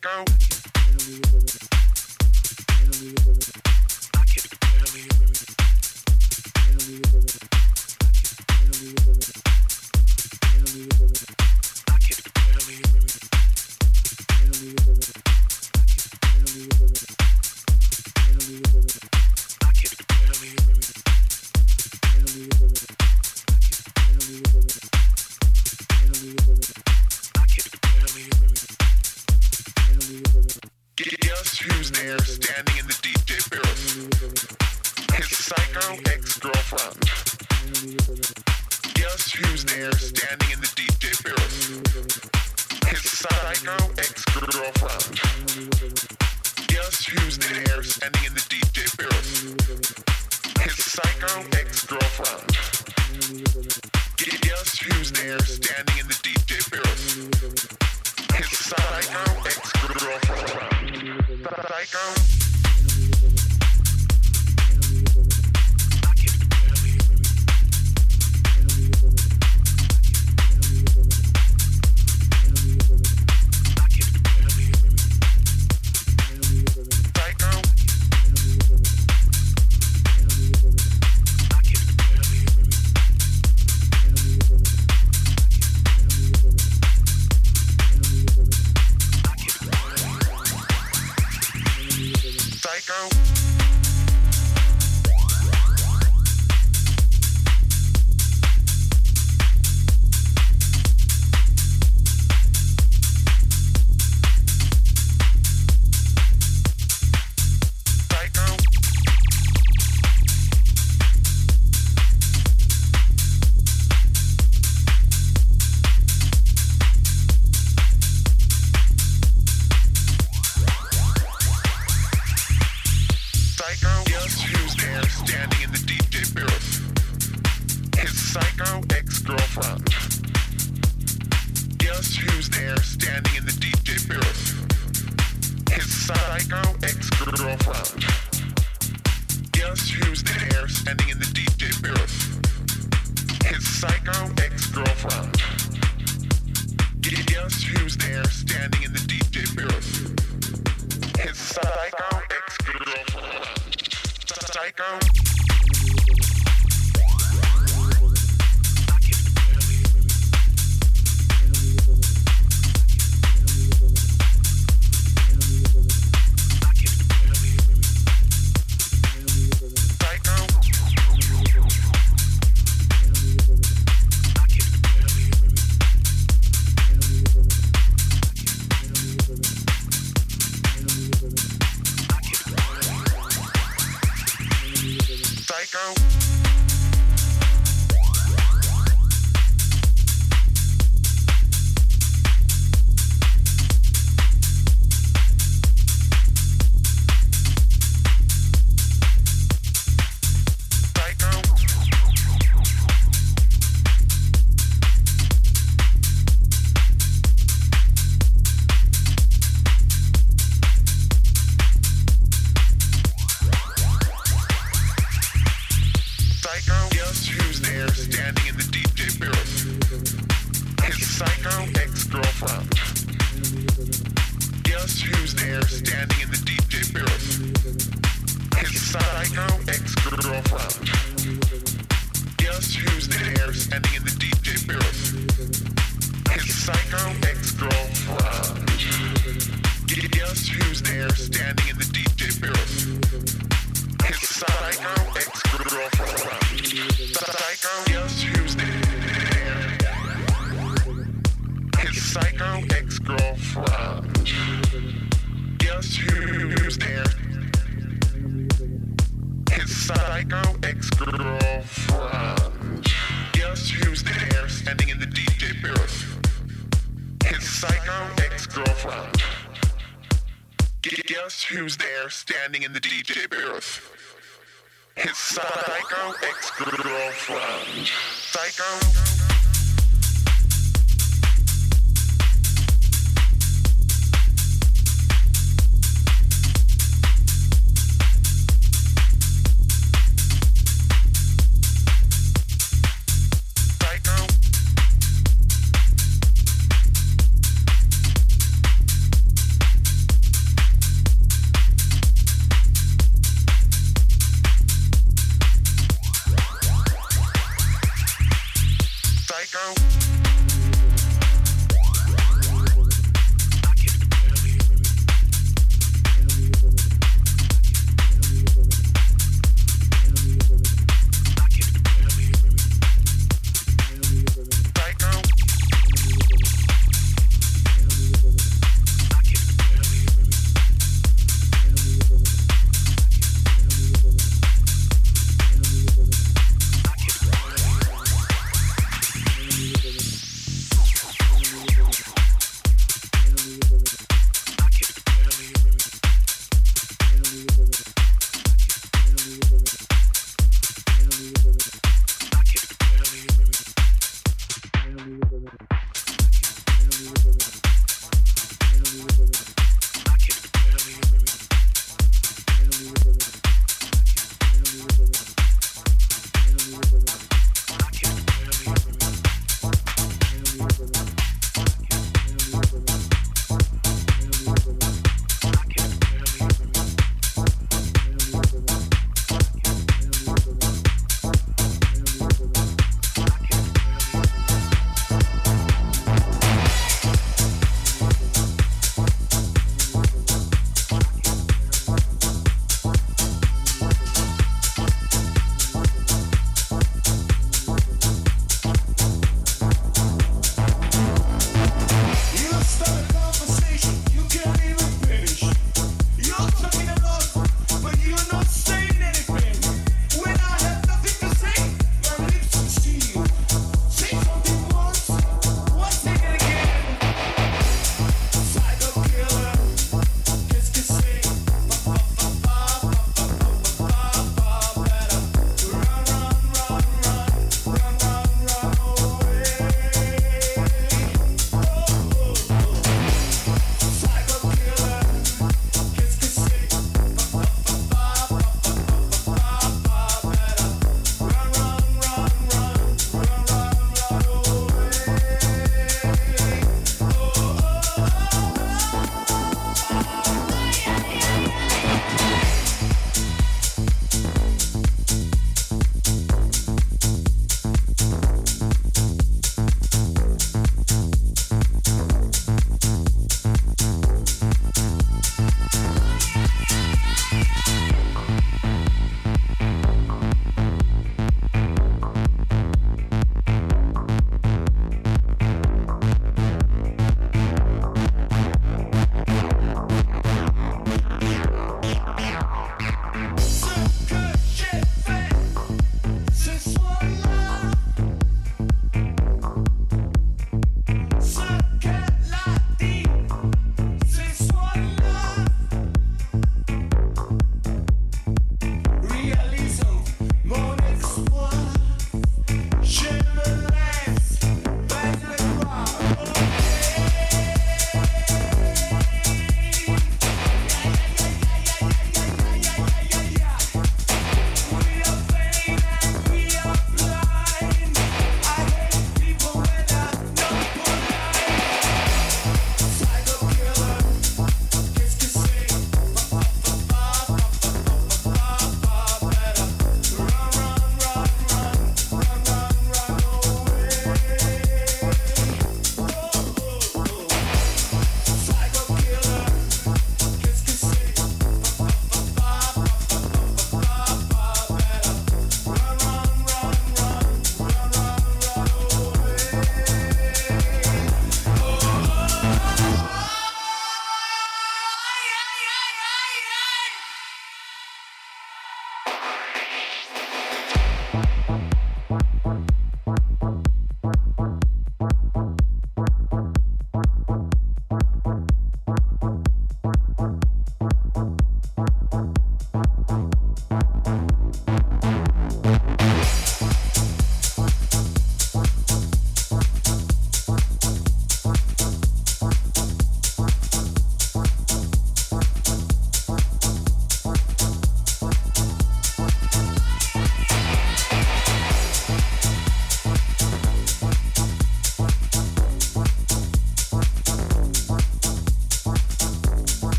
Psycho. standing in the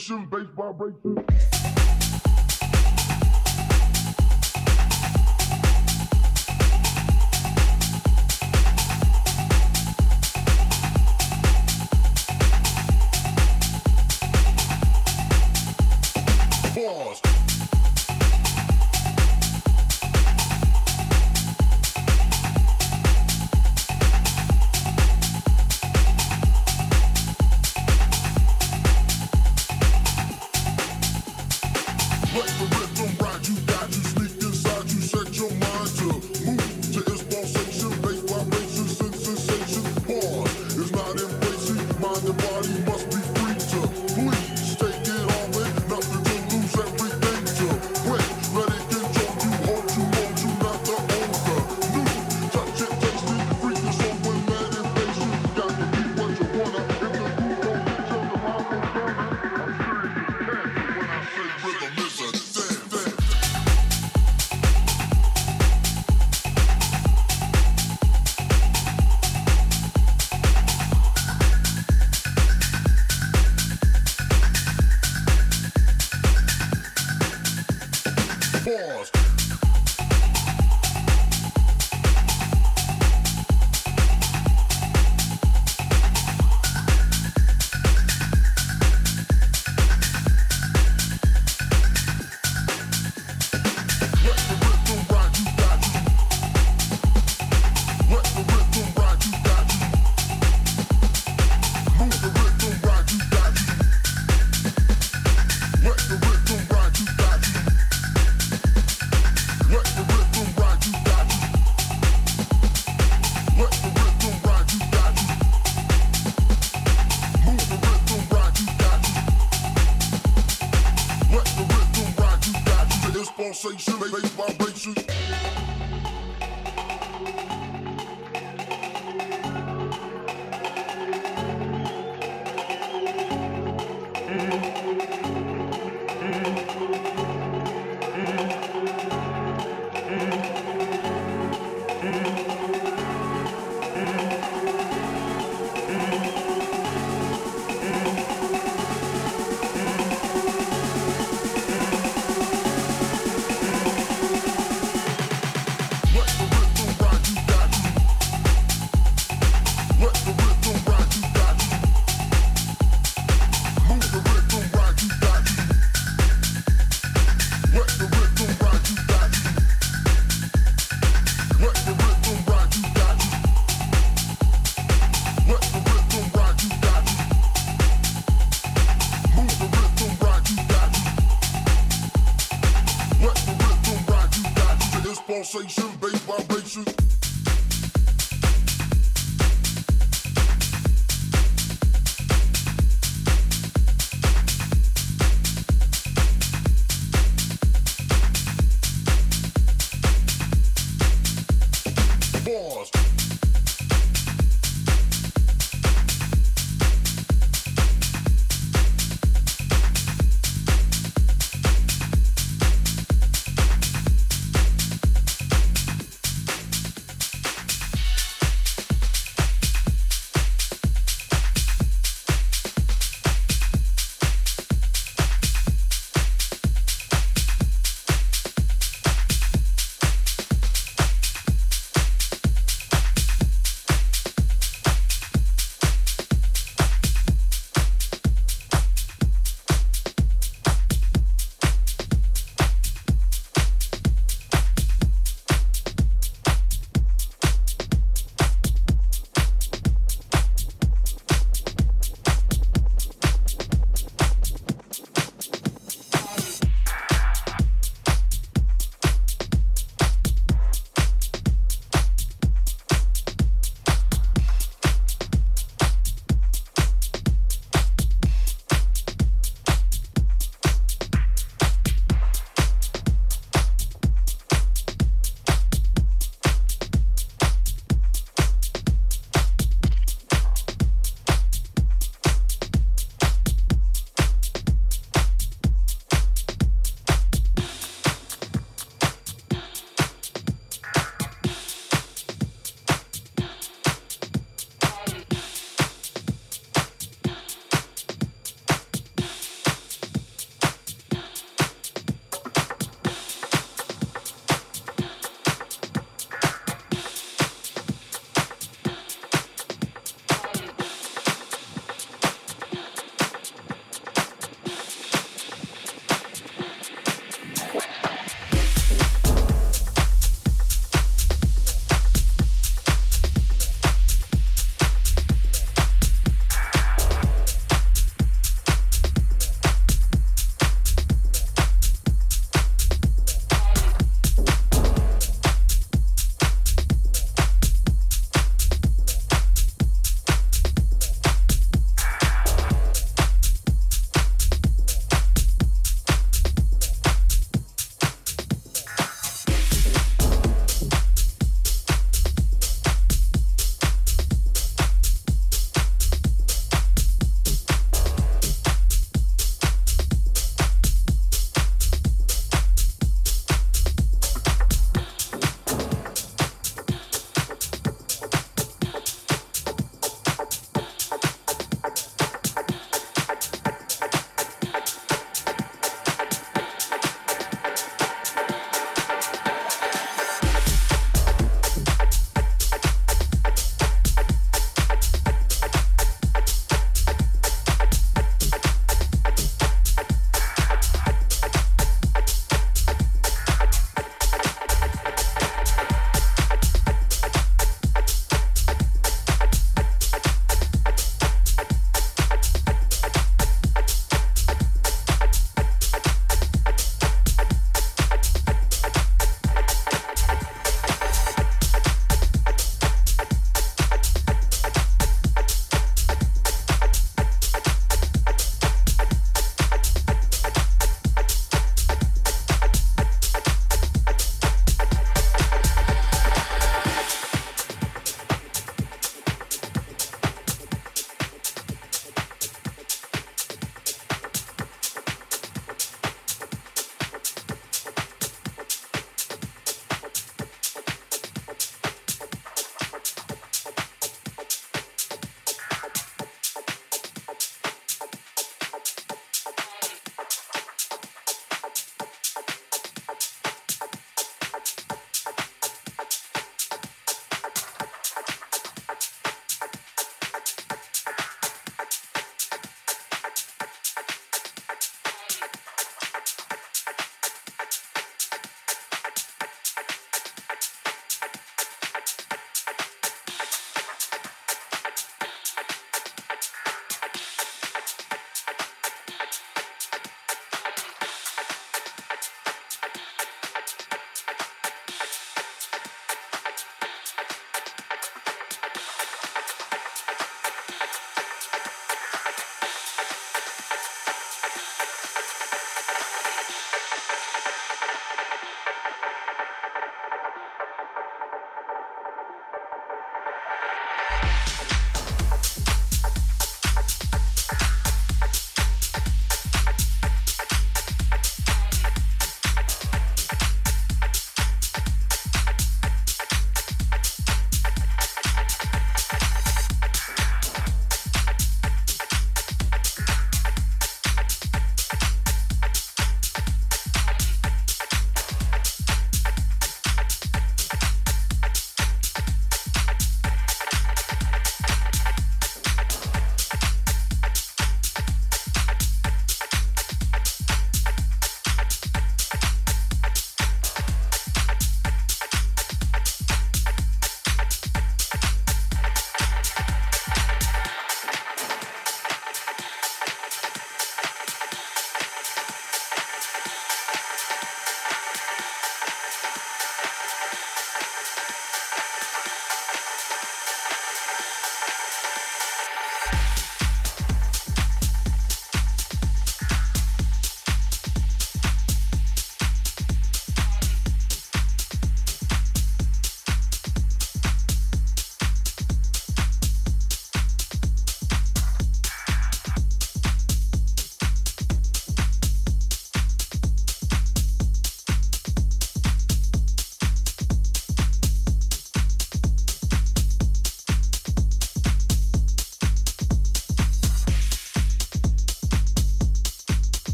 sensation, baseball vibration.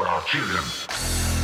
Fight for our children.